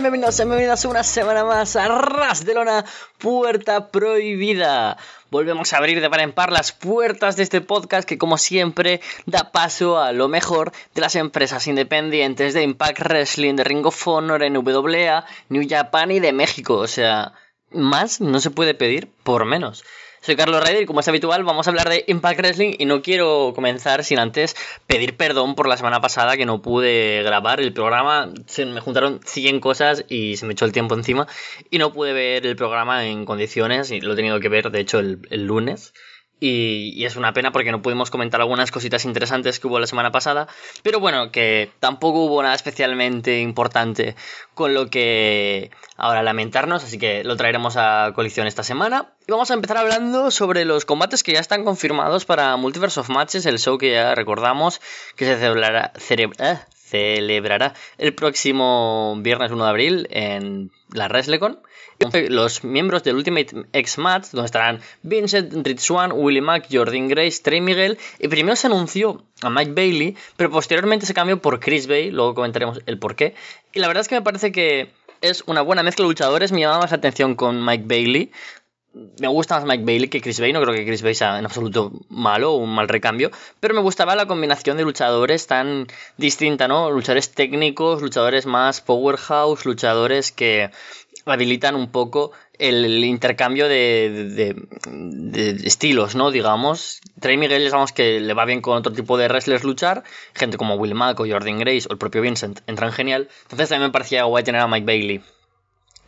bienvenidos, sean bienvenidas una semana más a Ras de Lona, Puerta Prohibida. Volvemos a abrir de par en par las puertas de este podcast que como siempre da paso a lo mejor de las empresas independientes de Impact Wrestling, de Ring of Honor, NWA, New Japan y de México. O sea, más no se puede pedir por menos. Soy Carlos Ryder y como es habitual vamos a hablar de Impact Wrestling y no quiero comenzar sin antes pedir perdón por la semana pasada que no pude grabar el programa. Se me juntaron 100 cosas y se me echó el tiempo encima y no pude ver el programa en condiciones y lo he tenido que ver de hecho el, el lunes. Y, es una pena porque no pudimos comentar algunas cositas interesantes que hubo la semana pasada. Pero bueno, que tampoco hubo nada especialmente importante con lo que ahora lamentarnos. Así que lo traeremos a colección esta semana. Y vamos a empezar hablando sobre los combates que ya están confirmados para Multiverse of Matches, el show que ya recordamos que se celebrará, eh, celebrará el próximo viernes 1 de abril en la WrestleCon los miembros del Ultimate X Match, donde estarán Vincent, Rich Swan, Willie Mack, Jordan Grace, Trey Miguel, y primero se anunció a Mike Bailey, pero posteriormente se cambió por Chris Bay, luego comentaremos el por qué. Y la verdad es que me parece que es una buena mezcla de luchadores, me llamaba más atención con Mike Bailey, me gusta más Mike Bailey que Chris Bay. No creo que Chris Bay sea en absoluto malo o un mal recambio. Pero me gustaba la combinación de luchadores tan distinta, ¿no? Luchadores técnicos, luchadores más powerhouse, luchadores que habilitan un poco el, intercambio de, estilos, ¿no? Digamos. Trey Miguel, digamos que le va bien con otro tipo de wrestlers luchar. Gente como Will Mack o Jordan Grace o el propio Vincent entran genial. Entonces también me parecía guay tener a Mike Bailey.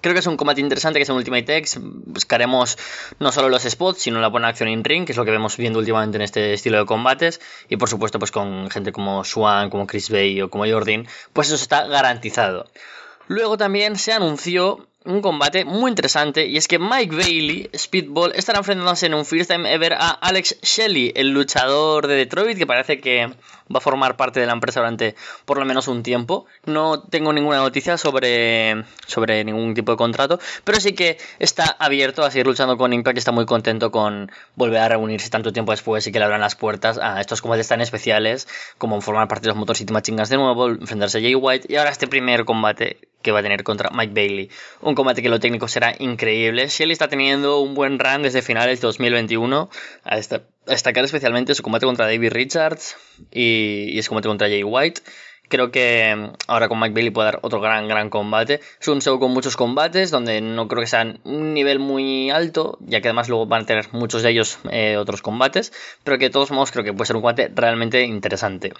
Creo que es un combate interesante que es en Ultimate X. Buscaremos no solo los spots, sino la buena acción in ring, que es lo que vemos viendo últimamente en este estilo de combates. Y por supuesto, pues con gente como Swan, como Chris Bay o como Jordan, pues eso está garantizado. Luego también se anunció un combate muy interesante y es que Mike Bailey, Speedball, estará enfrentándose en un First Time Ever a Alex Shelley, el luchador de Detroit que parece que va a formar parte de la empresa durante por lo menos un tiempo. No tengo ninguna noticia sobre, sobre ningún tipo de contrato, pero sí que está abierto a seguir luchando con Impact está muy contento con volver a reunirse tanto tiempo después y que le abran las puertas a estos combates tan especiales como formar parte de los Motor City Machingas de nuevo, enfrentarse a Jay White y ahora este primer combate que va a tener contra Mike Bailey. Combate que lo técnico será increíble. Shelly está teniendo un buen run desde finales de 2021. A destacar especialmente su combate contra David Richards y, y su combate contra Jay White. Creo que mm, ahora con Mike Bailey puede dar otro gran, gran combate. Es un show con muchos combates, donde no creo que sean un nivel muy alto, ya que además luego van a tener muchos de ellos eh, otros combates, pero que de todos modos creo que puede ser un combate realmente interesante.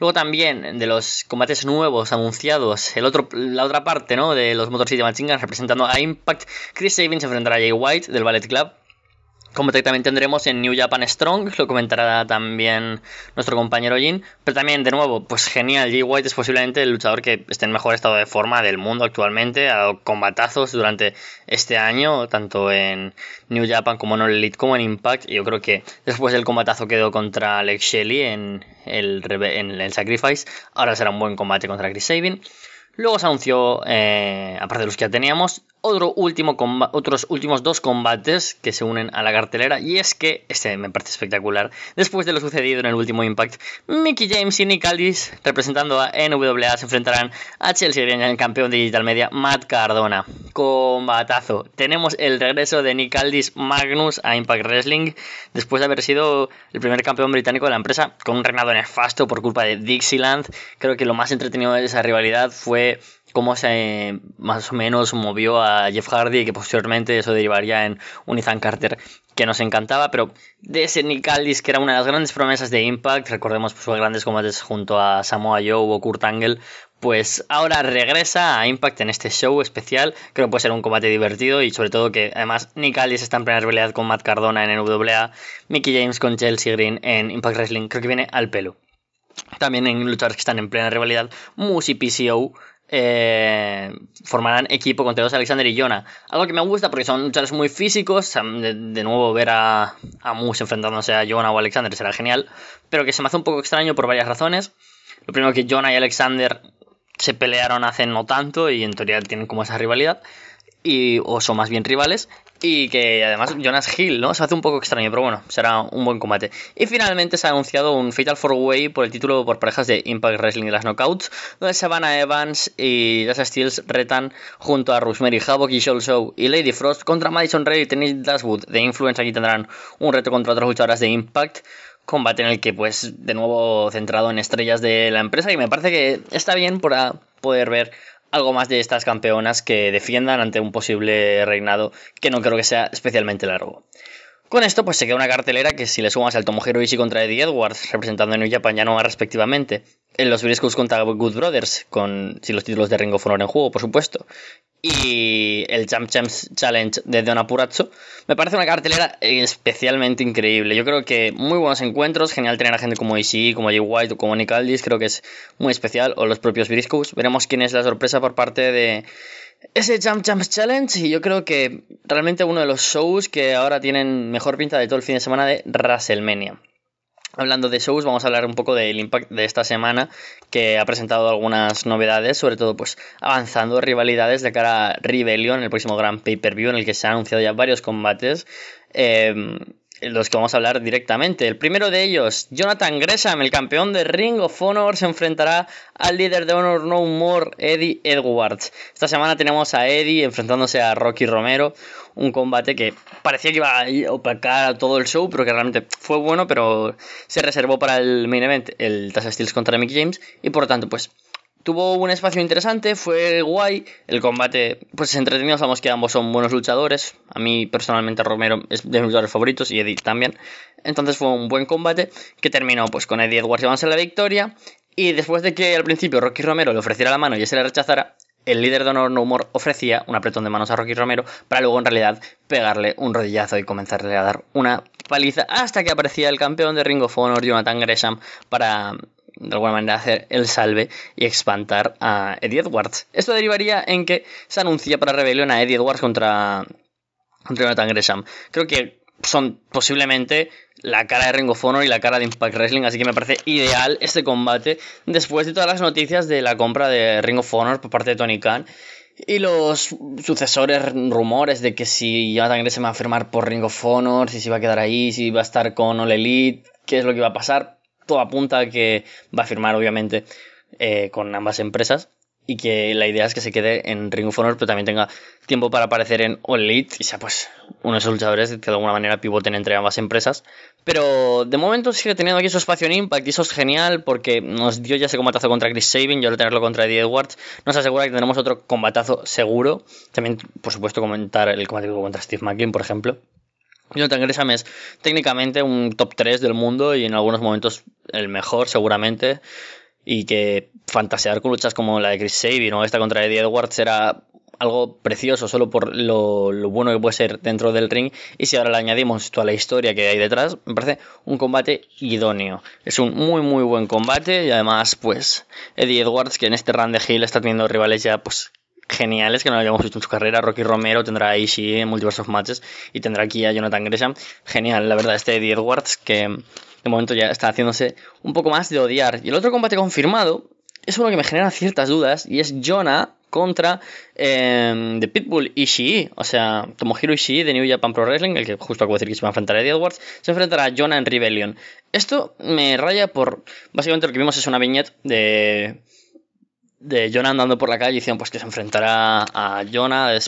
Luego también de los combates nuevos anunciados, el otro, la otra parte ¿no? de los Motor City representando a Impact, Chris Sabin se enfrentará a Jay White del Ballet Club como también tendremos en New Japan Strong, lo comentará también nuestro compañero Jin. Pero también, de nuevo, pues genial. Jay White es posiblemente el luchador que esté en mejor estado de forma del mundo actualmente. Ha dado combatazos durante este año, tanto en New Japan como en el Elite como en Impact. Y yo creo que después del combatazo que dio contra Alex Shelley en el, en el Sacrifice, ahora será un buen combate contra Chris Sabin. Luego se anunció, eh, aparte de los que ya teníamos, otro último otros últimos dos combates que se unen a la cartelera y es que, este me parece espectacular, después de lo sucedido en el último Impact, Mickey James y Nick Aldis, representando a NWA, se enfrentarán a Chelsea en el campeón de Digital Media, Matt Cardona. Combatazo. Tenemos el regreso de Nick Aldis Magnus a Impact Wrestling, después de haber sido el primer campeón británico de la empresa, con un reinado nefasto por culpa de Dixieland. Creo que lo más entretenido de esa rivalidad fue cómo se más o menos movió a Jeff Hardy y que posteriormente eso derivaría en un Carter que nos encantaba, pero de ese Nick Aldis que era una de las grandes promesas de Impact, recordemos pues, sus grandes combates junto a Samoa Joe o Kurt Angle, pues ahora regresa a Impact en este show especial, creo que puede ser un combate divertido y sobre todo que además Nick Aldis está en plena rivalidad con Matt Cardona en NWA, Mickey James con Chelsea Green en Impact Wrestling, creo que viene al pelo. También en luchadores que están en plena rivalidad, y PCO eh, formarán equipo contra dos Alexander y Jonah. Algo que me gusta porque son luchadores muy físicos. De, nuevo, ver a, a Moose enfrentándose a Jonah o Alexander será genial. Pero que se me hace un poco extraño por varias razones. Lo primero que Jonah y Alexander se pelearon hace no tanto y en teoría tienen como esa rivalidad. Y, o son más bien rivales. Y que además Jonas Hill, ¿no? Se hace un poco extraño, pero bueno, será un buen combate. Y finalmente se ha anunciado un Fatal 4-Way por el título por parejas de Impact Wrestling de las Knockouts, donde Savannah Evans y Dasha Steels retan junto a Rosemary Havoc y Show y Lady Frost contra Madison Ray y Tennis Dashwood. De Influence aquí tendrán un reto contra otras luchadoras de Impact combate en el que pues de nuevo centrado en estrellas de la empresa y me parece que está bien para poder ver algo más de estas campeonas que defiendan ante un posible reinado que no creo que sea especialmente largo. Con esto, pues se queda una cartelera que si le sumas al Tomohiro Ishii contra Eddie Edwards, representando a New Japan respectivamente, en los Briscoes contra Good Brothers, con si los títulos de Ring of Honor en juego, por supuesto, y el Champ Champs Challenge de Don Purazzo, me parece una cartelera especialmente increíble. Yo creo que muy buenos encuentros, genial tener a gente como Ishii, como Jay White o como Nick Aldis, creo que es muy especial, o los propios Briscoes. Veremos quién es la sorpresa por parte de ese Jump Jumps Challenge y yo creo que realmente uno de los shows que ahora tienen mejor pinta de todo el fin de semana de WrestleMania. Hablando de shows, vamos a hablar un poco del impact de esta semana, que ha presentado algunas novedades, sobre todo pues avanzando rivalidades de cara a Rebellion, el próximo gran pay-per-view en el que se han anunciado ya varios combates. Eh, los que vamos a hablar directamente. El primero de ellos, Jonathan Gresham, el campeón de Ring of Honor, se enfrentará al líder de Honor No More, Eddie Edwards. Esta semana tenemos a Eddie enfrentándose a Rocky Romero, un combate que parecía que iba a opacar todo el show, pero que realmente fue bueno, pero se reservó para el main event, el Tasha Steels contra Mick James, y por lo tanto, pues Tuvo un espacio interesante, fue guay. El combate, pues entretenido. Sabemos que ambos son buenos luchadores. A mí personalmente Romero es de mis luchadores favoritos y Eddie también. Entonces fue un buen combate que terminó pues con Eddie Edwards llevándose la victoria. Y después de que al principio Rocky Romero le ofreciera la mano y ese le rechazara, el líder de Honor No Humor ofrecía un apretón de manos a Rocky Romero para luego en realidad pegarle un rodillazo y comenzarle a dar una paliza hasta que aparecía el campeón de Ring of Honor, Jonathan Gresham, para de alguna manera hacer el salve y espantar a Eddie Edwards. Esto derivaría en que se anuncia para rebelión a Eddie Edwards contra, contra Jonathan Gresham. Creo que son posiblemente la cara de Ring of Honor y la cara de Impact Wrestling, así que me parece ideal este combate después de todas las noticias de la compra de Ring of Honor por parte de Tony Khan y los sucesores rumores de que si Jonathan Gresham va a firmar por Ring of Honor, si se va a quedar ahí, si va a estar con All Elite, qué es lo que va a pasar todo apunta a que va a firmar, obviamente, eh, con ambas empresas. Y que la idea es que se quede en Ring of Honor, pero también tenga tiempo para aparecer en All Elite y sea pues uno de esos luchadores que de alguna manera pivoten entre ambas empresas. Pero de momento sigue teniendo aquí su espacio en Impact y eso es genial porque nos dio ya ese combatazo contra Chris Sabin y ahora tenerlo contra Eddie Edwards nos asegura que tendremos otro combatazo seguro. También, por supuesto, comentar el combate contra Steve McKean, por ejemplo. Jonathan Gresham es técnicamente un top 3 del mundo y en algunos momentos el mejor seguramente. Y que fantasear con luchas como la de Chris Sabin o esta contra Eddie Edwards era algo precioso solo por lo, bueno que puede ser dentro del ring. Y si ahora le añadimos toda la historia que hay detrás, me parece un combate idóneo. Es un muy muy buen combate y además pues Eddie Edwards que en este run de Hill está teniendo rivales ya pues geniales que no habíamos visto en su carrera. Rocky Romero tendrá a Ishii en Multiverse of Matches y tendrá aquí a Jonathan Gresham. Genial, la verdad, este Eddie Edwards que de momento ya está haciéndose un poco más de odiar. Y el otro combate confirmado es uno que me genera ciertas dudas y es Jonah contra eh, The Pitbull Ishii, o sea, Tomohiro Ishii de New Japan Pro Wrestling, el que justo acabo de decir que se va a enfrentar a Edwards, se enfrentará a Jonah en Rebellion. Esto me raya por, básicamente lo que vimos es una viñeta de de Jonah andando por la calle diciendo pues que se enfrentará a Jonah, eh,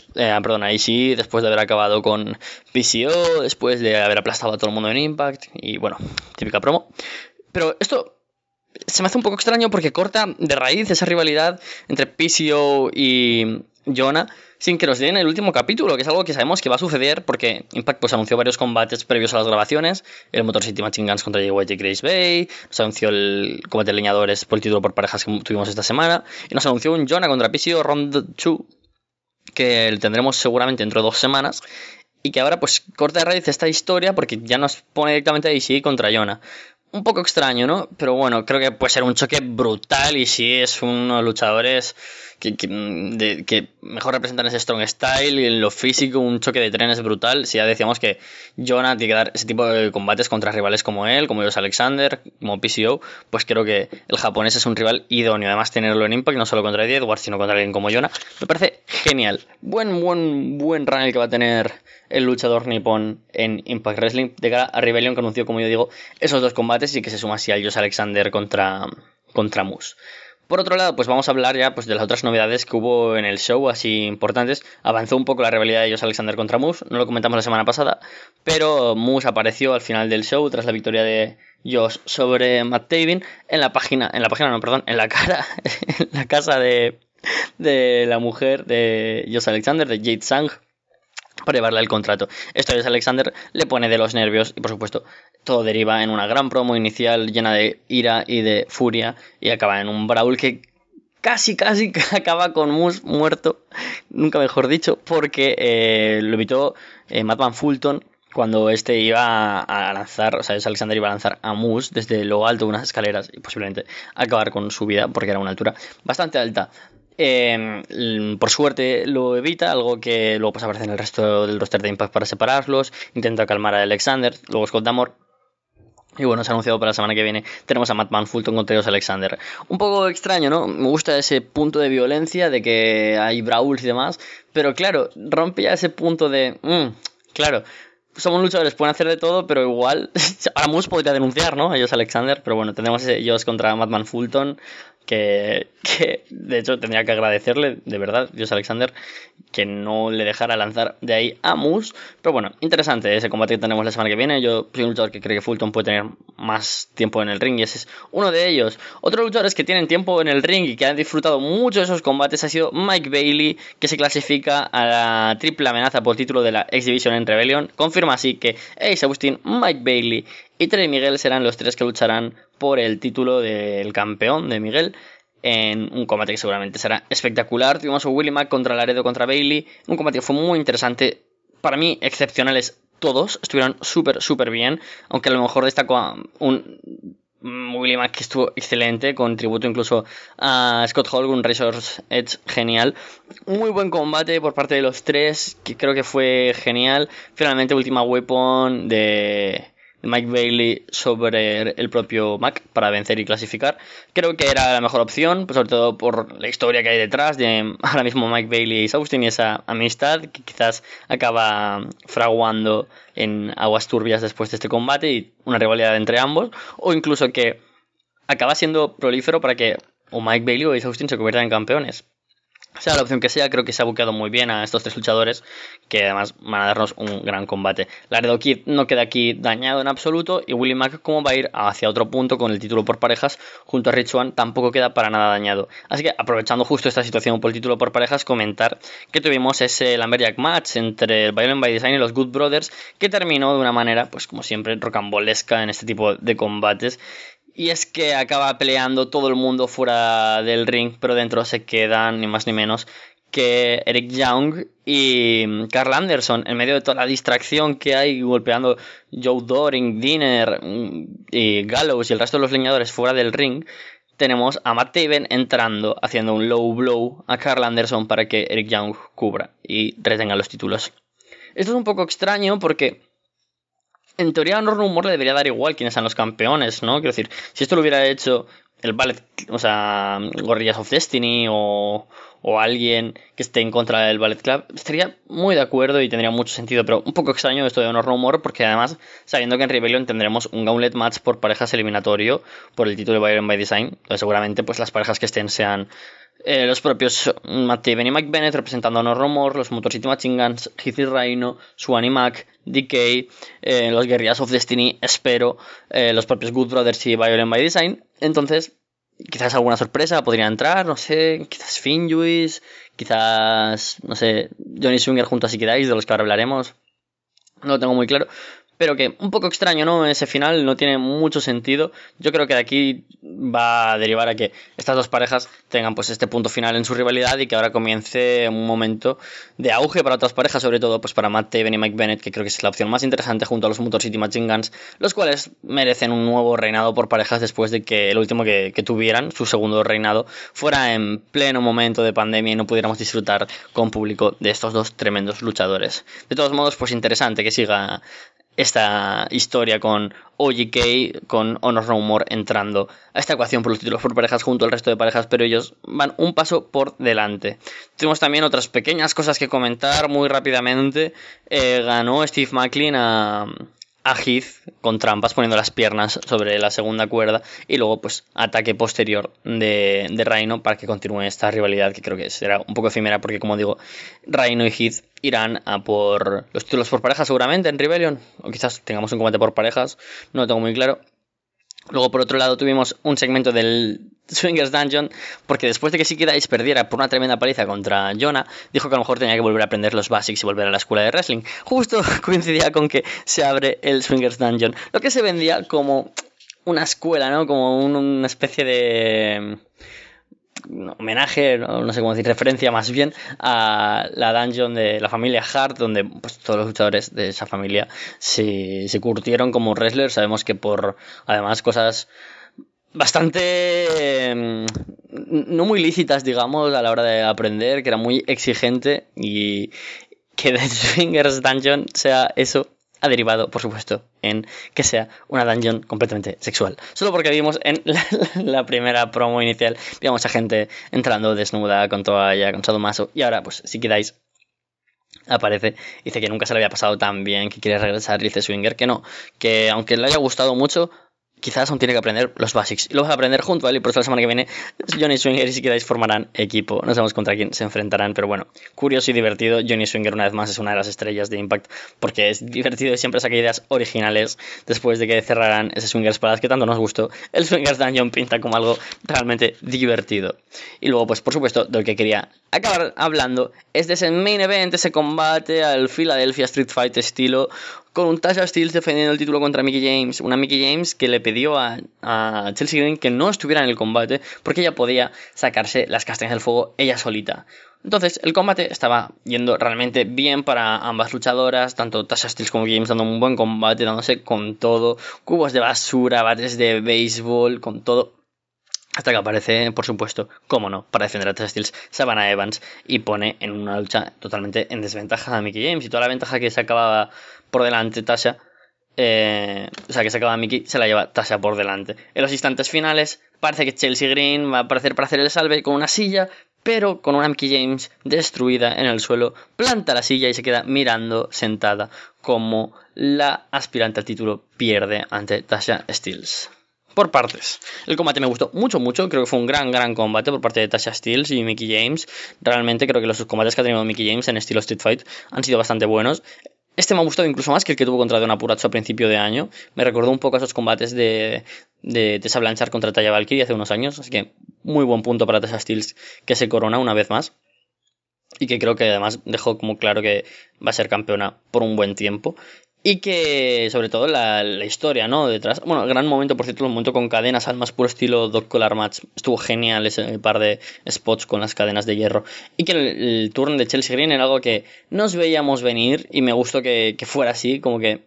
perdón, a Ishii después de haber acabado con PCO, después de haber aplastado a todo el mundo en Impact y bueno, típica promo. Pero esto se me hace un poco extraño porque corta de raíz esa rivalidad entre PCO y Jonah sin que nos den el último capítulo, que es algo que sabemos que va a suceder porque Impact pues, anunció varios combates previos a las grabaciones, el Motor City Machine Guns contra Jay y Grace Bay, nos anunció el combate leñadores por el título por parejas que tuvimos esta semana, y nos anunció un Jonah contra PCO Round 2, que tendremos seguramente dentro de dos semanas, y que ahora pues corta de raíz esta historia porque ya nos pone directamente a DC contra Jonah. Un poco extraño, ¿no? Pero bueno, creo que puede ser un choque brutal. Y sí es uno de los luchadores que, mejor representan ese strong style en lo físico, un choque de trenes brutal. Si ya decíamos que Jonah tiene que dar ese tipo de combates contra rivales como él, como Jos Alexander, como PCO, pues creo que el japonés es un rival idóneo. Además, tenerlo en Impact, no solo contra Eddie Edwards, sino contra alguien como Jonah, me parece genial. Buen, buen, buen run el que va a tener el luchador nipón en Impact Wrestling de cara a Rebellion que anunció, como yo digo, esos dos combates y que se suma así a Jos Alexander contra, contra Moose. Por otro lado, pues vamos a hablar ya pues, de las otras novedades que hubo en el show, así importantes. Avanzó un poco la rivalidad de Jos Alexander contra Moose, no lo comentamos la semana pasada, pero Moose apareció al final del show tras la victoria de Josh sobre Matt Taven en la página, en la página, no, perdón, en la cara, en la casa de, de la mujer de Josh Alexander, de Jade Sang, para llevarle el contrato. Esto a Alexander le pone de los nervios y por supuesto todo deriva en una gran promo inicial llena de ira y de furia y acaba en un brawl que casi casi acaba con Moose muerto, nunca mejor dicho, porque eh, lo evitó eh, Matt Van Fulton cuando este iba a lanzar, o sea, Alexander iba a lanzar a Moose desde lo alto de unas escaleras y posiblemente acabar con su vida porque era una altura bastante alta. Em, por suerte lo evita, algo que luego pues aparece en el resto del roster de Impact para separarlos. Intenta calmar a Alexander, luego Scott Damore. Y bueno, se ha anunciado para la semana que viene. Tenemos a Madman Fulton contra Dios Alexander. Un poco extraño, ¿no? Me gusta ese punto de violencia, de que hay brawls y demás. Pero claro, rompe ya ese punto de. Mm, claro, somos luchadores, pueden hacer de todo, pero igual. Ahora Moose podría denunciar, ¿no? Ellos Alexander, pero bueno, tenemos ellos contra Madman Fulton que, de hecho tendría que agradecerle, de verdad, Dios Alexander, que no le dejara lanzar de ahí a Moose. Pero bueno, interesante ese combate que tenemos la semana que viene. Yo soy un luchador que cree que Fulton puede tener más tiempo en el ring y ese es uno de ellos. Otros luchadores que tienen tiempo en el ring y que han disfrutado mucho de esos combates ha sido Mike Bailey, que se clasifica a la triple amenaza por título de la X Division en Rebellion. Confirma así que Ace Austin, Mike Bailey y Trey Miguel serán los tres que lucharán por el título del campeón de Miguel en un combate que seguramente será espectacular. Tuvimos a Willy Mack contra Laredo contra Bailey, un combate que fue muy interesante, para mí excepcionales todos, estuvieron súper, súper bien, aunque a lo mejor destacó un Willy Mack que estuvo excelente, con tributo incluso a Scott Hall, un Razor's Edge genial. Muy buen combate por parte de los tres, que creo que fue genial. Finalmente, última weapon de Mike Bailey sobre el propio Mac para vencer y clasificar. Creo que era la mejor opción, pues sobre todo por la historia que hay detrás de ahora mismo Mike Bailey y Austin y esa amistad que quizás acaba fraguando en aguas turbias después de este combate y una rivalidad entre ambos, o incluso que acaba siendo prolífero para que o Mike Bailey o Ace Austin se conviertan en campeones sea la opción que sea, creo que se ha buqueado muy bien a estos tres luchadores que además van a darnos un gran combate. Laredo Kid no queda aquí dañado en absoluto y Willie Mack como va a ir hacia otro punto con el título por parejas junto a Rich One tampoco queda para nada dañado. Así que aprovechando justo esta situación por el título por parejas comentar que tuvimos ese Lamberjack match entre el Violent by Design y los Good Brothers que terminó de una manera pues como siempre rocambolesca en este tipo de combates y es que acaba peleando todo el mundo fuera del ring, pero dentro se quedan ni más ni menos que Eric Young y Carl Anderson, en medio de toda la distracción que hay golpeando Joe Doring, Dinner y Gallows y el resto de los leñadores fuera del ring, tenemos a Matt Taven entrando, haciendo un low blow a Carl Anderson para que Eric Young cubra y retenga los títulos. Esto es un poco extraño porque en teoría a no rumor le debería dar igual quiénes son los campeones, ¿no? Quiero decir, si esto lo hubiera hecho el Ballet, o sea, Gorrillas of Destiny o, o alguien que esté en contra del Ballet Club, estaría muy de acuerdo y tendría mucho sentido, pero un poco extraño esto de Honor Rumor, porque además, sabiendo que en Rebellion tendremos un Gauntlet Match por parejas eliminatorio por el título de Byron by Design, entonces seguramente pues las parejas que estén sean eh, los propios Matt Taven y Mike Bennett representando a No Rumor, los Motor City Machine Guns, Heath Rhino, Swan y Mac, DK, eh, los Guerrillas of Destiny, espero, eh, los propios Good Brothers y Violent by Design. Entonces, quizás alguna sorpresa podría entrar, no sé, quizás Finjuice, quizás, no sé, Johnny Swinger junto a Siki de los que ahora hablaremos. No lo tengo muy claro. Pero que un poco extraño, ¿no? Ese final no tiene mucho sentido. Yo creo que de aquí va a derivar a que estas dos parejas tengan pues este punto final en su rivalidad y que ahora comience un momento de auge para otras parejas, sobre todo pues para Matt Taven y Mike Bennett, que creo que es la opción más interesante junto a los Motor City Machine Guns, los cuales merecen un nuevo reinado por parejas después de que el último que, que tuvieran, su segundo reinado, fuera en pleno momento de pandemia y no pudiéramos disfrutar con público de estos dos tremendos luchadores. De todos modos, pues interesante que siga esta historia con OGK, con Honor No More entrando a esta ecuación por los títulos por parejas junto al resto de parejas, pero ellos van un paso por delante. Tenemos también otras pequeñas cosas que comentar muy rápidamente. Eh, ganó Steve Macklin a, a Heath con trampas poniendo las piernas sobre la segunda cuerda y luego pues ataque posterior de, de Rhino para que continúe esta rivalidad que creo que será un poco efímera porque como digo Rhino y Heath irán a por los títulos por parejas seguramente en Rebellion o quizás tengamos un combate por parejas no lo tengo muy claro Luego, por otro lado, tuvimos un segmento del Swingers Dungeon, porque después de que Siki Dice perdiera por una tremenda paliza contra Jonah, dijo que a lo mejor tenía que volver a aprender los basics y volver a la escuela de wrestling. Justo coincidía con que se abre el Swingers Dungeon, lo que se vendía como una escuela, ¿no? Como una especie de homenaje, no, sé cómo decir, referencia más bien a la dungeon de la familia Hart, donde pues, todos los luchadores de esa familia se, se curtieron como wrestlers. Sabemos que por, además, cosas bastante mm, no muy lícitas, digamos, a la hora de aprender, que era muy exigente y que The Swingers Dungeon sea eso ha derivado, por supuesto, en que sea una dungeon completamente sexual. Solo porque vimos en la, primera promo inicial, vimos a gente entrando desnuda, con toalla, con sadomaso, y ahora, pues, si quedáis, aparece, dice que nunca se le había pasado tan bien, que quiere regresar, dice Swinger que no, que aunque le haya gustado mucho, quizás aún tiene que aprender los basics. Lo vas a aprender junto a él y por eso la semana que viene Johnny Swinger y si queráis formarán equipo. No sabemos contra quién se enfrentarán, pero bueno, curioso y divertido. Johnny Swinger una vez más es una de las estrellas de Impact porque es divertido y siempre saca ideas originales después de que cerraran ese Swingers Palace que tanto nos gustó. El Swingers Dungeon pinta como algo realmente divertido. Y luego, pues por supuesto, de lo que quería acabar hablando es de ese main event, ese combate al Philadelphia Street Fight estilo con un Tasha Steels defendiendo el título contra Mickey James. Una Mickey James que le pidió a, Chelsea Green que no estuviera en el combate porque ella podía sacarse las castañas del fuego ella solita. Entonces, el combate estaba yendo realmente bien para ambas luchadoras, tanto Tasha Steels como James dando un buen combate, dándose con todo, cubos de basura, bates de béisbol, con todo. Hasta que aparece, por supuesto, cómo no, para defender a Tasha Steels, Savannah Evans y pone en una lucha totalmente en desventaja a Mickey James y toda la ventaja que se acababa por delante Tasha. Eh, o sea, que se acaba Mickey, se la lleva Tasha por delante. En los instantes finales, parece que Chelsea Green va a aparecer para hacer el salve con una silla, pero con una Mickey James destruida en el suelo, planta la silla y se queda mirando sentada como la aspirante al título pierde ante Tasha Steels. Por partes. El combate me gustó mucho, mucho. Creo que fue un gran, gran combate por parte de Tasha Steels y Mickey James. Realmente creo que los combates que ha tenido Mickey James en estilo Street Fight han sido bastante buenos. Este me ha gustado incluso más que el que tuvo contra Don Puracho a principio de año. Me recordó un poco a esos combates de, de Tessa Blanchard contra Taya Valkyrie hace unos años. Así que muy buen punto para Tessa Steels que se corona una vez más. Y que creo que además dejó como claro que va a ser campeona por un buen tiempo. Y que, sobre todo, la, historia, ¿no? Detrás. Bueno, gran momento, por cierto, un momento con cadenas, al más puro estilo Dog Collar Match. Estuvo genial ese par de spots con las cadenas de hierro. Y que el, turno de Chelsea Green era algo que nos veíamos venir y me gustó que, que fuera así, como que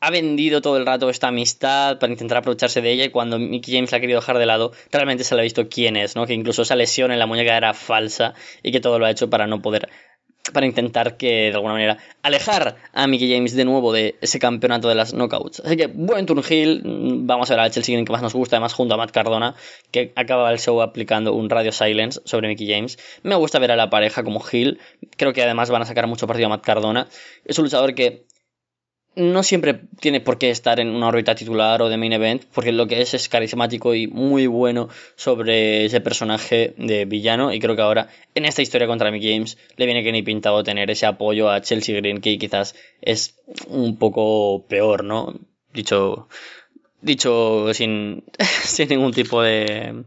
ha vendido todo el rato esta amistad para intentar aprovecharse de ella y cuando Mickey James la ha querido dejar de lado, realmente se le ha visto quién es, ¿no? Que incluso esa lesión en la muñeca era falsa y que todo lo ha hecho para no poder para intentar que de alguna manera alejar a Mickey James de nuevo de ese campeonato de las knockouts. Así que buen turn heel, vamos a ver al Chelsea que más nos gusta, además junto a Matt Cardona, que acaba el show aplicando un radio silence sobre Mickey James. Me gusta ver a la pareja como heel, creo que además van a sacar mucho partido a Matt Cardona. Es un luchador que no siempre tiene por qué estar en una órbita titular o de main event, porque lo que es es carismático y muy bueno sobre ese personaje de villano. Y creo que ahora, en esta historia contra Mickey James, le viene que ni pintado tener ese apoyo a Chelsea Green, que quizás es un poco peor, ¿no? Dicho, dicho sin, sin ningún tipo de,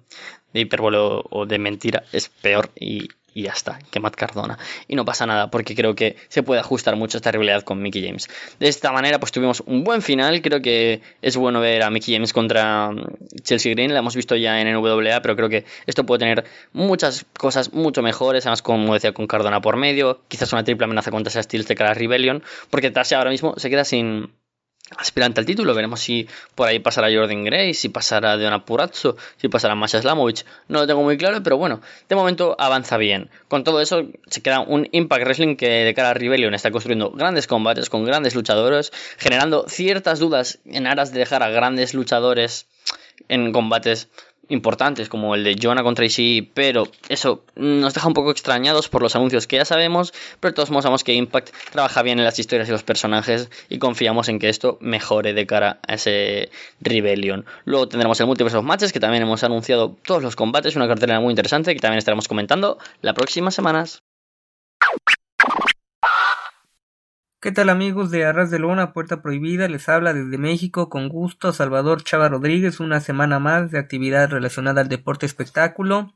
de hipérbole o de mentira, es peor y y ya está, que Matt Cardona. Y no pasa nada, porque creo que se puede ajustar mucho esta rivalidad con Mickey James. De esta manera, pues tuvimos un buen final. Creo que es bueno ver a Mickey James contra mm, Chelsea Green. La hemos visto ya en NWA, pero creo que esto puede tener muchas cosas mucho mejores. Además, como decía, con Cardona por medio. Quizás una triple amenaza contra Steels de cara Rebellion. Porque Tasha ahora mismo se queda sin aspirante al título. Veremos si por ahí pasará Jordan Gray, si pasará Deona Purazzo, si pasará Masha Slamovich. No lo tengo muy claro, pero bueno, de momento avanza bien. Con todo eso, se queda un Impact Wrestling que de cara a Rebellion está construyendo grandes combates con grandes luchadores, generando ciertas dudas en aras de dejar a grandes luchadores en combates importantes como el de Jonah contra Ishii, pero eso nos deja un poco extrañados por los anuncios que ya sabemos, pero todos sabemos que Impact trabaja bien en las historias y los personajes y confiamos en que esto mejore de cara a ese Rebellion. Luego tendremos el Multiverse of Matches, que también hemos anunciado todos los combates, una cartelera muy interesante que también estaremos comentando las próximas semanas. ¿Qué tal amigos de Arras de Lona, Puerta Prohibida? Les habla desde México con gusto Salvador Chava Rodríguez, una semana más de actividad relacionada al deporte espectáculo,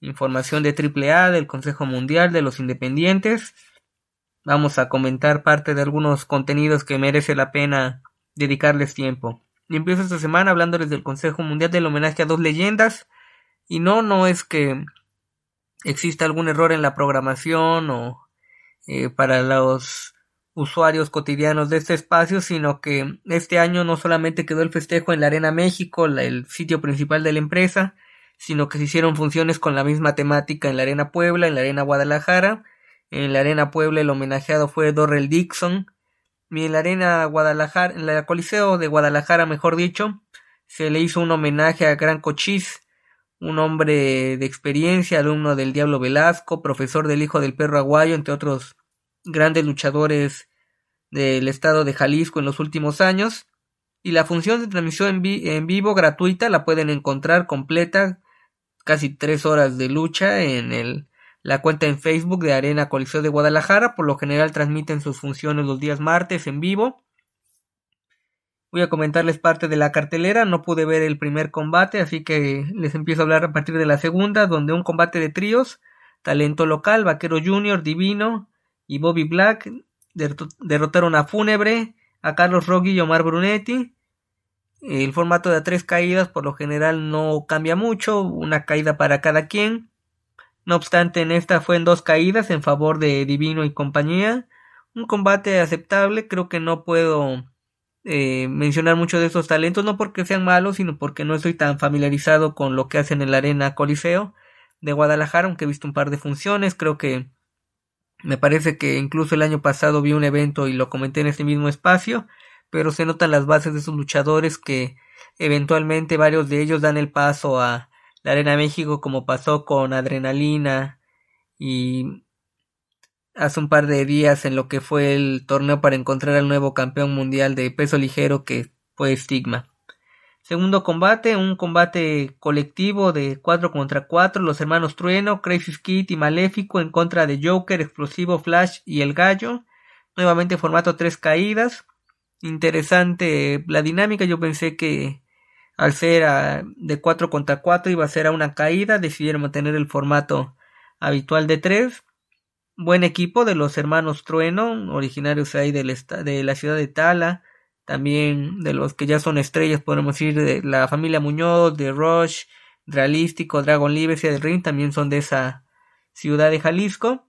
información de AAA, del Consejo Mundial, de los Independientes. Vamos a comentar parte de algunos contenidos que merece la pena dedicarles tiempo. Y empiezo esta semana hablándoles del Consejo Mundial del homenaje a dos leyendas. Y no, no es que exista algún error en la programación o eh, para los usuarios cotidianos de este espacio, sino que este año no solamente quedó el festejo en la Arena México, el sitio principal de la empresa, sino que se hicieron funciones con la misma temática en la Arena Puebla, en la Arena Guadalajara. En la Arena Puebla el homenajeado fue Dorrell Dixon. Y en la Arena Guadalajara, en la Coliseo de Guadalajara, mejor dicho, se le hizo un homenaje a Gran Cochís, un hombre de experiencia, alumno del Diablo Velasco, profesor del Hijo del Perro Aguayo, entre otros grandes luchadores del estado de Jalisco en los últimos años. Y la función de transmisión en, vivo gratuita la pueden encontrar completa, casi tres horas de lucha en el, la cuenta en Facebook de Arena Coliseo de Guadalajara. Por lo general transmiten sus funciones los días martes en vivo. Voy a comentarles parte de la cartelera. No pude ver el primer combate, así que les empiezo a hablar a partir de la segunda, donde un combate de tríos, talento local, Vaquero Junior, Divino, y Bobby Black derrotaron a Fúnebre, a Carlos Roggi y Omar Brunetti. El formato de tres caídas por lo general no cambia mucho, una caída para cada quien. No obstante, en esta fue en dos caídas en favor de Divino y compañía. Un combate aceptable, creo que no puedo eh, mencionar mucho de estos talentos, no porque sean malos, sino porque no estoy tan familiarizado con lo que hacen en la Arena Coliseo de Guadalajara, aunque he visto un par de funciones, creo que me parece que incluso el año pasado vi un evento y lo comenté en este mismo espacio, pero se notan las bases de esos luchadores que eventualmente varios de ellos dan el paso a la Arena México como pasó con Adrenalina y hace un par de días en lo que fue el torneo para encontrar al nuevo campeón mundial de peso ligero que fue Stigma. Segundo combate, un combate colectivo de 4 contra 4, los hermanos Trueno, Crazy Skid y Maléfico en contra de Joker, Explosivo, Flash y El Gallo. Nuevamente formato 3 caídas. Interesante la dinámica, yo pensé que al ser de 4 contra 4 iba a ser a una caída, decidieron mantener el formato habitual de 3. Buen equipo de los hermanos Trueno, originarios ahí de la ciudad de Tala también de los que ya son estrellas, podemos decir, de la familia Muñoz, de Rush, Realístico, Dragon Libres y del Ring, también son de esa ciudad de Jalisco.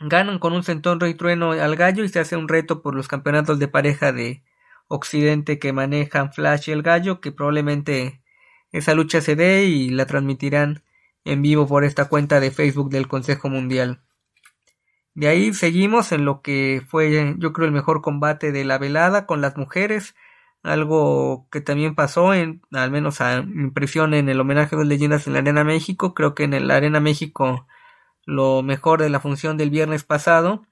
Ganan con un centón rey trueno al gallo y se hace un reto por los campeonatos de pareja de Occidente que manejan Flash y el gallo, que probablemente esa lucha se dé y la transmitirán en vivo por esta cuenta de Facebook del Consejo Mundial. De ahí seguimos en lo que fue yo creo el mejor combate de la velada con las mujeres, algo que también pasó en, al menos a impresión en el homenaje de leyendas en la Arena México, creo que en la Arena México lo mejor de la función del viernes pasado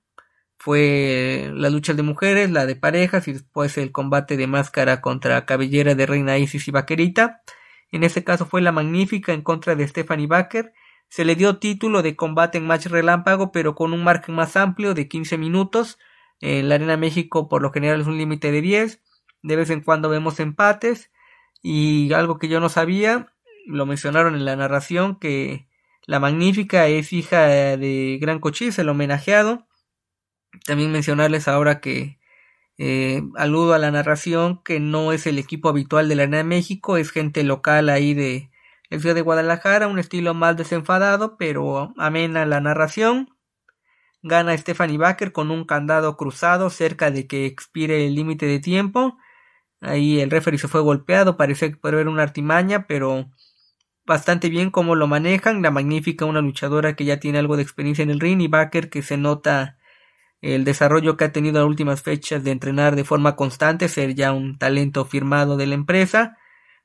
fue la lucha de mujeres, la de parejas y después el combate de máscara contra cabellera de Reina Isis y Vaquerita. En este caso fue la magnífica en contra de Stephanie Baker se le dio título de combate en match relámpago, pero con un margen más amplio de 15 minutos. En la Arena México por lo general es un límite de 10. De vez en cuando vemos empates. Y algo que yo no sabía, lo mencionaron en la narración, que La Magnífica es hija de Gran Cochise, el homenajeado. También mencionarles ahora que eh, aludo a la narración que no es el equipo habitual de la Arena de México, es gente local ahí de la ciudad de Guadalajara, un estilo más desenfadado, pero amena la narración. Gana Stephanie Baker con un candado cruzado cerca de que expire el límite de tiempo. Ahí el referee se fue golpeado, parece que puede haber una artimaña, pero bastante bien cómo lo manejan. La magnífica, una luchadora que ya tiene algo de experiencia en el ring y Baker que se nota el desarrollo que ha tenido en las últimas fechas de entrenar de forma constante, ser ya un talento firmado de la empresa.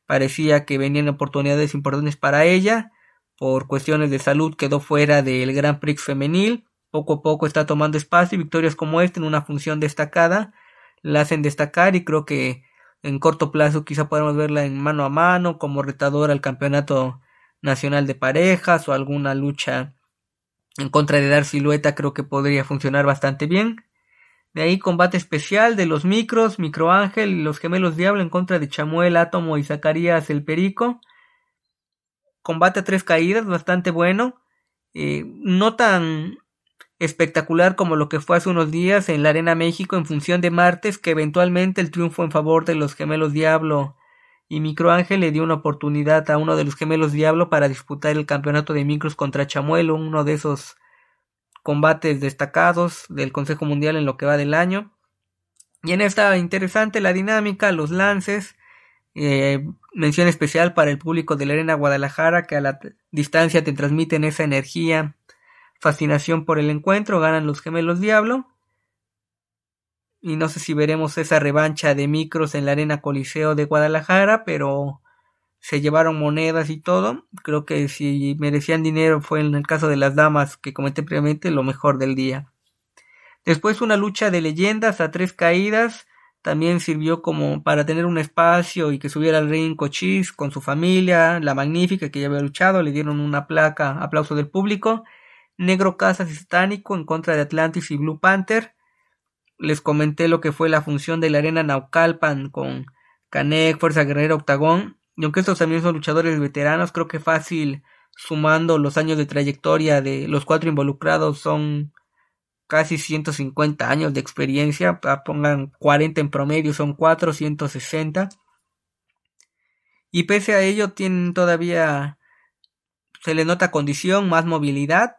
Parecía que venían oportunidades importantes para ella. Por cuestiones de salud quedó fuera del Grand Prix femenil. Poco a poco está tomando espacio y victorias como esta en una función destacada la hacen destacar y creo que en corto plazo quizá podamos verla en mano a mano como retadora al campeonato nacional de parejas o alguna lucha en contra de Dar Silueta creo que podría funcionar bastante bien. De ahí combate especial de los micros, Micro Ángel y los gemelos Diablo en contra de Chamuel, Átomo y Zacarías el Perico. Combate a tres caídas, bastante bueno. Eh, no tan espectacular como lo que fue hace unos días en la Arena México en función de martes, que eventualmente el triunfo en favor de los gemelos Diablo y Microángel le dio una oportunidad a uno de los gemelos Diablo para disputar el campeonato de micros contra Chamuelo, uno de esos combates destacados del Consejo Mundial en lo que va del año. Y en esta interesante la dinámica, los lances, eh, mención especial para el público de la Arena Guadalajara que a la distancia te transmiten esa energía fascinación por el encuentro, ganan los gemelos Diablo. Y no sé si veremos esa revancha de micros en la Arena Coliseo de Guadalajara, pero se llevaron monedas y todo. Creo que si merecían dinero fue en el caso de las damas que comenté previamente lo mejor del día. Después una lucha de leyendas a tres caídas. También sirvió como para tener un espacio y que subiera al ring Cochise con su familia, la magnífica que ya había luchado, le dieron una placa, aplauso del público Negro Casas y en contra de Atlantis y Blue Panther. Les comenté lo que fue la función de la arena Naucalpan con Canek, Fuerza Guerrera, Octagón. Y aunque estos también son luchadores veteranos, creo que fácil, sumando los años de trayectoria de los cuatro involucrados, son casi 150 años de experiencia. Ah, pongan 40 en promedio, son 460. Y pese a ello, tienen todavía. Se le nota condición, más movilidad.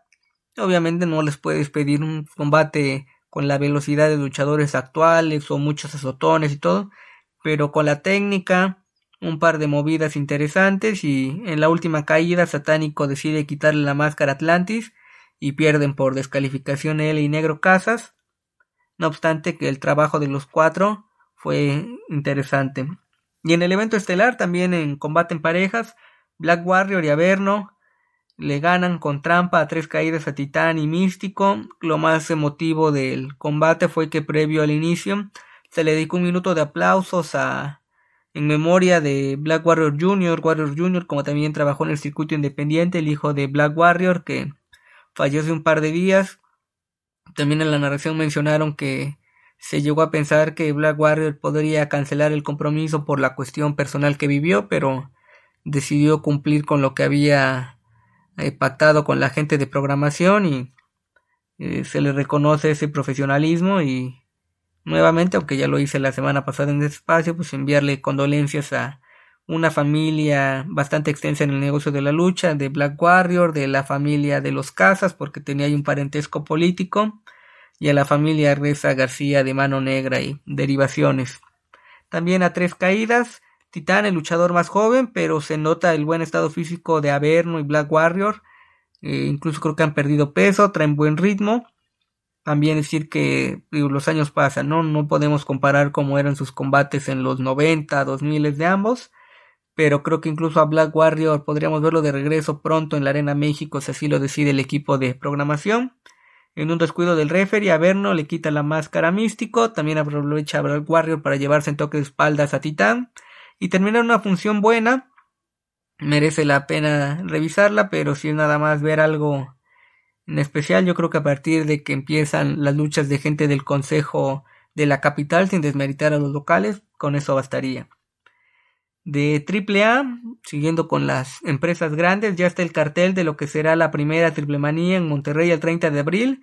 Obviamente no les puedes pedir un combate con la velocidad de luchadores actuales o muchos azotones y todo, pero con la técnica, un par de movidas interesantes y en la última caída Satánico decide quitarle la máscara a Atlantis y pierden por descalificación él y Negro Casas. No obstante que el trabajo de los cuatro fue interesante. Y en el evento estelar también en combate en parejas, Black Warrior y Averno le ganan con trampa a tres caídas a Titán y Místico. Lo más emotivo del combate fue que previo al inicio se le dedicó un minuto de aplausos a en memoria de Black Warrior Jr., Warrior Jr., como también trabajó en el circuito independiente, el hijo de Black Warrior, que falleció hace un par de días. También en la narración mencionaron que se llegó a pensar que Black Warrior podría cancelar el compromiso por la cuestión personal que vivió, pero decidió cumplir con lo que había pactado con la gente de programación y eh, se le reconoce ese profesionalismo y nuevamente, aunque ya lo hice la semana pasada en este espacio, pues enviarle condolencias a una familia bastante extensa en el negocio de la lucha, de Black Warrior, de la familia de los Casas, porque tenía ahí un parentesco político, y a la familia Reza García de Mano Negra y derivaciones. También a Tres Caídas, Titán, el luchador más joven, pero se nota el buen estado físico de Averno y Black Warrior. Eh, incluso creo que han perdido peso, traen buen ritmo. También decir que los años pasan, ¿no? No podemos comparar cómo eran sus combates en los 90, 2000 de ambos. Pero creo que incluso a Black Warrior podríamos verlo de regreso pronto en la Arena México si así lo decide el equipo de programación. En un descuido del referee, Averno le quita la máscara místico. También aprovecha a Black Warrior para llevarse en toque de espaldas a Titán y termina una función buena. Merece la pena revisarla, pero si es nada más ver algo en especial, yo creo que a partir de que empiezan las luchas de gente del Consejo de la capital, sin desmeritar a los locales, con eso bastaría. De AAA, siguiendo con las empresas grandes, ya está el cartel de lo que será la primera Triple Manía en Monterrey el 30 de abril.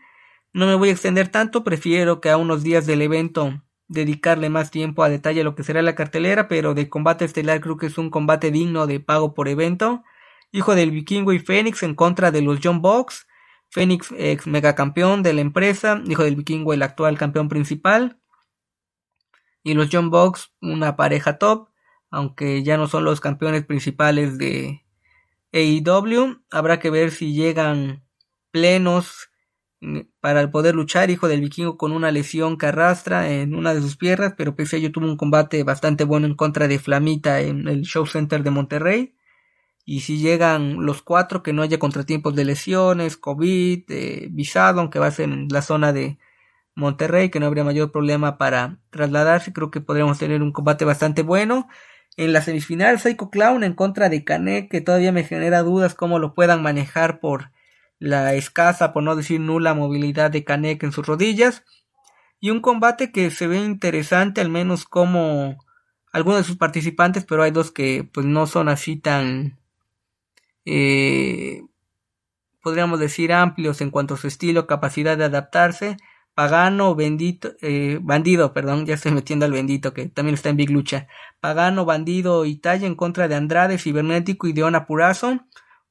No me voy a extender tanto, prefiero que a unos días del evento dedicarle más tiempo a detalle lo que será la cartelera, pero de combate estelar creo que es un combate digno de pago por evento. Hijo del vikingo y Fénix en contra de los John Box. Fénix, ex megacampeón de la empresa, hijo del vikingo, el actual campeón principal. Y los John Box, una pareja top, aunque ya no son los campeones principales de AEW. Habrá que ver si llegan plenos para poder luchar, hijo del vikingo con una lesión que arrastra en una de sus piernas, pero pese a ello tuvo un combate bastante bueno en contra de Flamita en el Show Center de Monterrey. Y si llegan los cuatro, que no haya contratiempos de lesiones, COVID, eh, visado, aunque va a ser en la zona de Monterrey, que no habría mayor problema para trasladarse, creo que podríamos tener un combate bastante bueno. En la semifinal, Psycho Clown en contra de Canek, que todavía me genera dudas cómo lo puedan manejar por la escasa, por no decir nula movilidad de Kanek en sus rodillas. Y un combate que se ve interesante, al menos como algunos de sus participantes, pero hay dos que pues no son así tan, eh, podríamos decir, amplios en cuanto a su estilo, capacidad de adaptarse. Pagano, bendito, eh, bandido, perdón, ya estoy metiendo al bendito que también está en Big Lucha. Pagano, bandido y talla en contra de Andrade, Cibernético y Deona Purazo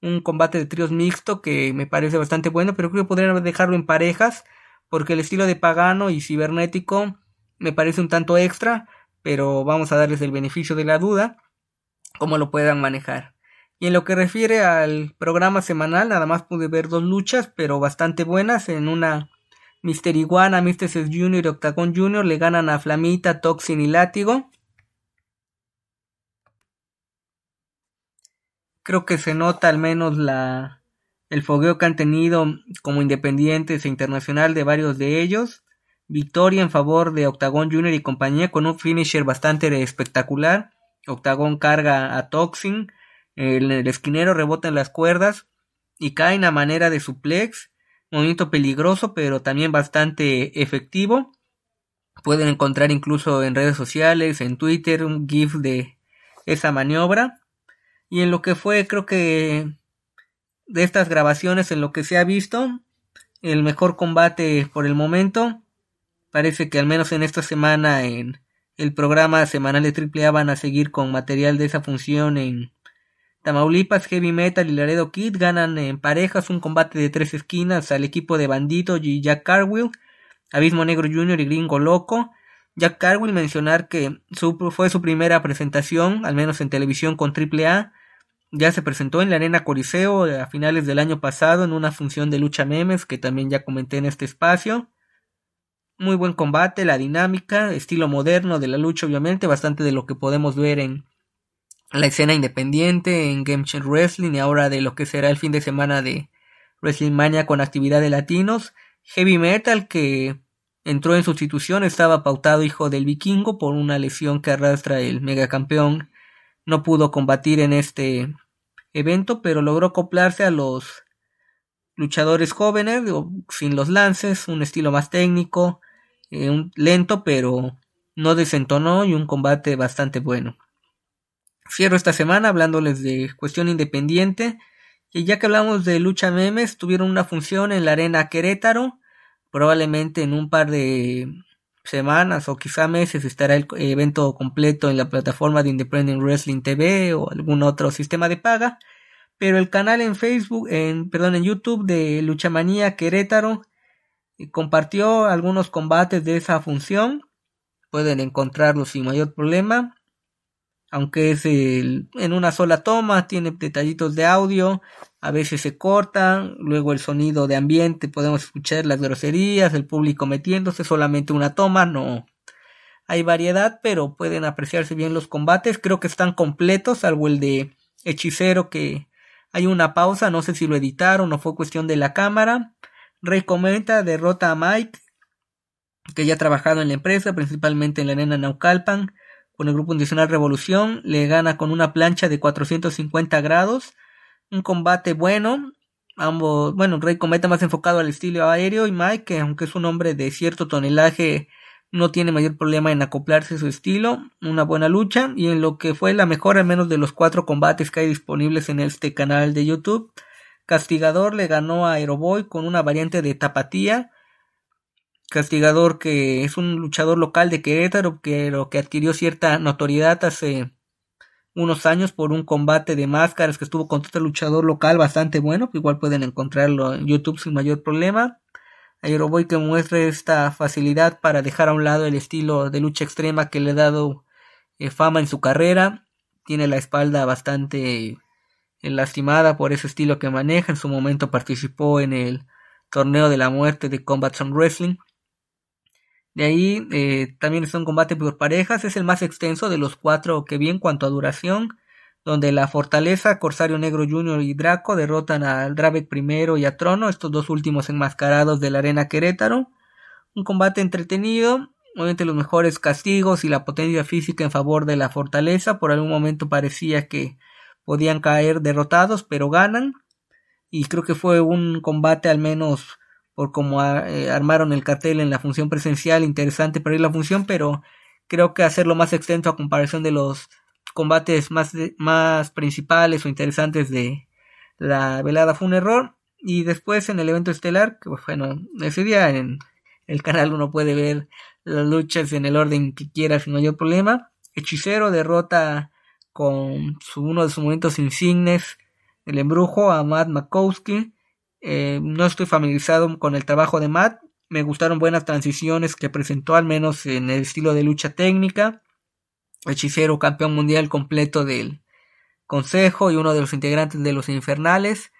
un combate de tríos mixto que me parece bastante bueno, pero creo que podrían dejarlo en parejas, porque el estilo de pagano y cibernético me parece un tanto extra, pero vamos a darles el beneficio de la duda, cómo lo puedan manejar. Y en lo que refiere al programa semanal, nada más pude ver dos luchas, pero bastante buenas. En una Mister Iguana, Mr. Junior y Octagon Junior le ganan a Flamita, Toxin y Látigo. creo que se nota al menos la el fogueo que han tenido como independientes e internacional de varios de ellos. Victoria en favor de Octagon Junior y compañía con un finisher bastante espectacular. Octagon carga a Toxin, el, el esquinero rebota en las cuerdas y cae en a manera de suplex. Movimiento peligroso pero también bastante efectivo. Pueden encontrar incluso en redes sociales, en Twitter, un GIF de esa maniobra y en lo que fue creo que de estas grabaciones en lo que se ha visto el mejor combate por el momento parece que al menos en esta semana en el programa semanal de AAA van a seguir con material de esa función en Tamaulipas, Heavy Metal y Laredo Kid ganan en parejas un combate de tres esquinas al equipo de Bandito y Jack Carwill, Abismo Negro Jr. y Gringo Loco. Jack Carwill mencionar que fue su primera presentación, al menos en televisión con AAA, ya se presentó en la Arena Coliseo a finales del año pasado en una función de lucha memes que también ya comenté en este espacio. Muy buen combate, la dinámica, estilo moderno de la lucha obviamente, bastante de lo que podemos ver en la escena independiente, en Game Changer Wrestling y ahora de lo que será el fin de semana de Wrestling Mania con actividad de latinos. Heavy Metal que entró en sustitución, estaba pautado hijo del vikingo por una lesión que arrastra el megacampeón no pudo combatir en este evento, pero logró acoplarse a los luchadores jóvenes, sin los lances, un estilo más técnico, eh, un, lento, pero no desentonó y un combate bastante bueno. Cierro esta semana hablándoles de cuestión independiente. Y ya que hablamos de lucha memes, tuvieron una función en la arena Querétaro, probablemente en un par de semanas o quizá meses estará el evento completo en la plataforma de Independent Wrestling TV o algún otro sistema de paga. Pero el canal en Facebook, en, perdón, en YouTube de Luchamanía Querétaro eh, compartió algunos combates de esa función. Pueden encontrarlos sin mayor problema. Aunque es en una sola toma, tiene detallitos de audio, a veces se cortan, luego el sonido de ambiente, podemos escuchar las groserías, el público metiéndose, solamente una toma, no. Hay variedad, pero pueden apreciarse bien los combates, creo que están completos, salvo el de Hechicero que hay una pausa, no sé si lo editaron o fue cuestión de la cámara. Rey comenta, derrota a Mike, que ya ha trabajado en la empresa, principalmente en la arena Naucalpan, con el grupo Nacional Revolución, le gana con una plancha de 450 grados, un combate bueno. Ambos, bueno, Rey Cometa más enfocado al estilo aéreo y Mike, que aunque es un hombre de cierto tonelaje, no tiene mayor problema en acoplarse a su estilo, una buena lucha y en lo que fue la mejor al menos de los cuatro combates que hay disponibles en este canal de YouTube. Castigador le ganó a Aeroboy con una variante de tapatía. Castigador que es un luchador local de Querétaro que, que adquirió cierta notoriedad hace unos años por un combate de máscaras que estuvo contra otro luchador local bastante bueno, que igual pueden encontrarlo en YouTube sin mayor problema. Aeroboy que muestra esta facilidad para dejar a un lado el estilo de lucha extrema que le ha dado eh, fama en su carrera. Tiene la espalda bastante eh, lastimada por ese estilo que maneja. En su momento participó en el torneo de la muerte de Combat Zone Wrestling. De ahí eh, también es un combate por parejas. Es el más extenso de los cuatro que vi en cuanto a duración donde la Fortaleza, Corsario Negro Jr. y Draco derrotan al Dravek I y a Trono, estos dos últimos enmascarados de la Arena Querétaro. Un combate entretenido, obviamente los mejores castigos y la potencia física en favor de la Fortaleza. Por algún momento parecía que podían caer derrotados, pero ganan. Y creo que fue un combate al menos por cómo eh, armaron el cartel en la función presencial, interesante para ir la función, pero creo que hacerlo más extenso a comparación de los combates más, más principales o interesantes de la velada fue un error. Y después en el evento estelar, que bueno, ese día en el canal uno puede ver las luchas en el orden que quiera sin mayor problema. Hechicero derrota con su, uno de sus momentos insignes, el embrujo, a Matt Makowski. Eh, no estoy familiarizado con el trabajo de Matt. Me gustaron buenas transiciones que presentó, al menos en el estilo de lucha técnica hechicero campeón mundial completo del Consejo y uno de los integrantes de los Infernales.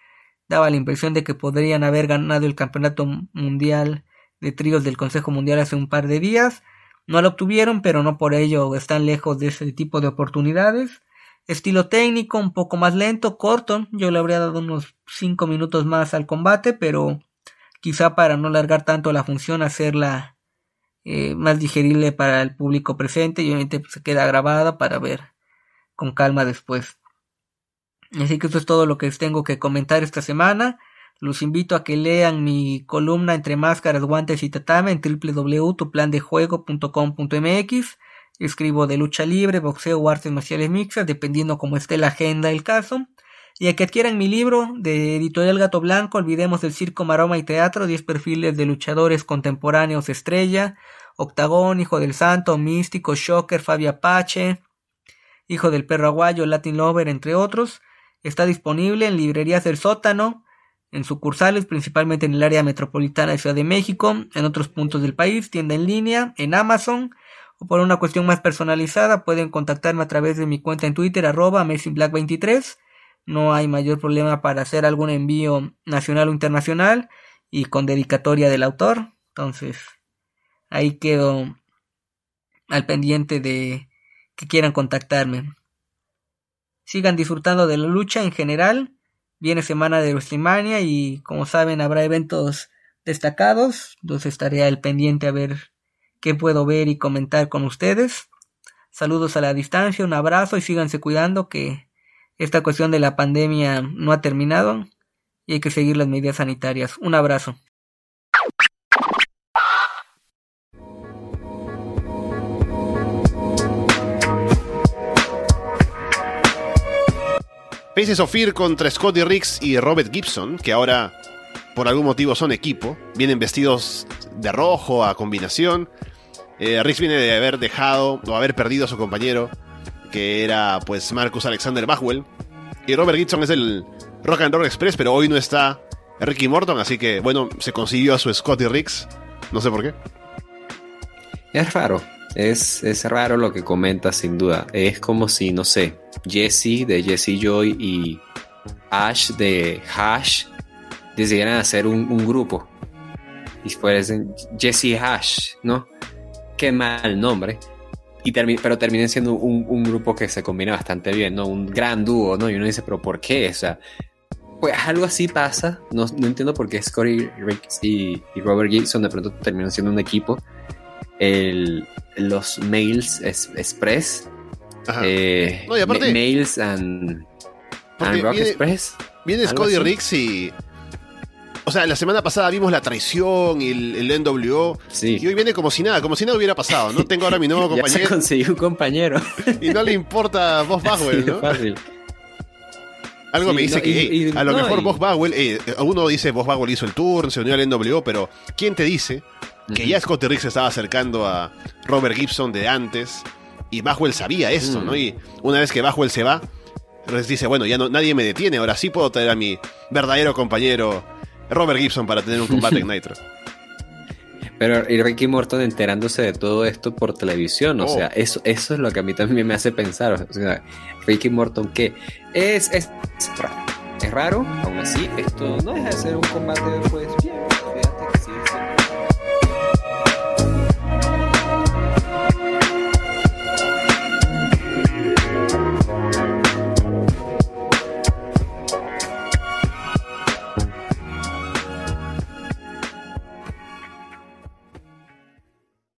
Daba la impresión de que podrían haber ganado el campeonato mundial de tríos del Consejo Mundial hace un par de días. No lo obtuvieron, pero no por ello están lejos de ese tipo de oportunidades. Estilo técnico, un poco más lento, corto. Yo le habría dado unos 5 minutos más al combate, pero quizá para no largar tanto la función, hacerla eh, más digerible para el público presente y obviamente pues, se queda grabada para ver con calma después. Así que eso es todo lo que tengo que comentar esta semana. Los invito a que lean mi columna entre máscaras, guantes y tatame en www.tuplandejuego.com.mx. Escribo de lucha libre, boxeo o artes marciales mixtas, dependiendo cómo esté la agenda del caso. Y a que adquieran mi libro de Editorial Gato Blanco, Olvidemos el Circo, Maroma y Teatro, 10 perfiles de luchadores contemporáneos estrella, Octagón, Hijo del Santo, Místico, Shocker, Fabio Apache, Hijo del Perro Aguayo, Latin Lover, entre otros. Está disponible en librerías del sótano, en sucursales, principalmente en el área metropolitana de Ciudad de México, en otros puntos del país, tienda en línea, en Amazon, o por una cuestión más personalizada, pueden contactarme a través de mi cuenta en Twitter, arroba AmazingBlack23 no hay mayor problema para hacer algún envío nacional o internacional y con dedicatoria del autor. Entonces, ahí quedo al pendiente de que quieran contactarme. Sigan disfrutando de la lucha en general. Viene semana de WrestleMania y como saben habrá eventos destacados. Entonces estaré al pendiente a ver qué puedo ver y comentar con ustedes. Saludos a la distancia, un abrazo y síganse cuidando que esta cuestión de la pandemia no ha terminado y hay que seguir las medidas sanitarias. Un abrazo. Faces of Fear contra Scotty Riggs y Robert Gibson, que ahora por algún motivo son equipo, vienen vestidos de rojo a combinación. Eh, Riggs viene de haber dejado o haber perdido a su compañero que era pues Marcus Alexander Bachwell. Y Robert Gibson es el Rock and Roll Express, pero hoy no está Ricky Morton, así que bueno, se consiguió a su Scotty Riggs. No sé por qué. Es raro, es, es raro lo que comentas sin duda. Es como si, no sé, Jesse de Jesse Joy y Ash de Hash decidieran hacer un, un grupo. Y fuesen Jesse Hash, ¿no? Qué mal nombre pero terminen siendo un, grupo que se combina bastante bien, ¿no? Un gran dúo, ¿no? Y uno dice, pero ¿por qué? O sea, pues algo así pasa. No, entiendo por qué Scotty Ricks y, Robert Gibson de pronto terminan siendo un equipo. El, los Mails Express. Eh, no, y aparte, Mails and, Rock Express. Viene Scotty Riggs y. o sea, la semana pasada vimos la traición y el, el NWO. Sí. Y hoy viene como si nada, como si nada hubiera pasado, ¿no? Tengo ahora mi nuevo Ya se compañero consiguió un compañero. y no le importa Bob Bagwell, ¿no? fácil. Algo Sí, me dice no, que y- hey, y- a lo no, mejor y- Bob Bagwell, eh, uno dice Bob Bagwell hizo el tour, se unió al NWO, pero ¿quién te dice que ya Scotty Riggs se estaba acercando a Robert Gibson de antes y Bagwell sabía esto, Mm. ¿no? Y una vez que Bagwell se va, Riggs dice, bueno, ya no, nadie me detiene, ahora sí puedo traer a mi verdadero compañero Robert Gibson para tener un combate en Nitro. Pero y Ricky Morton enterándose de todo esto por televisión, o Oh. sea, eso, eso es lo que a mí también me hace pensar. O sea, Ricky Morton, ¿qué? Es, es, es raro. Es raro, aún así, esto no deja de ser un combate pues bien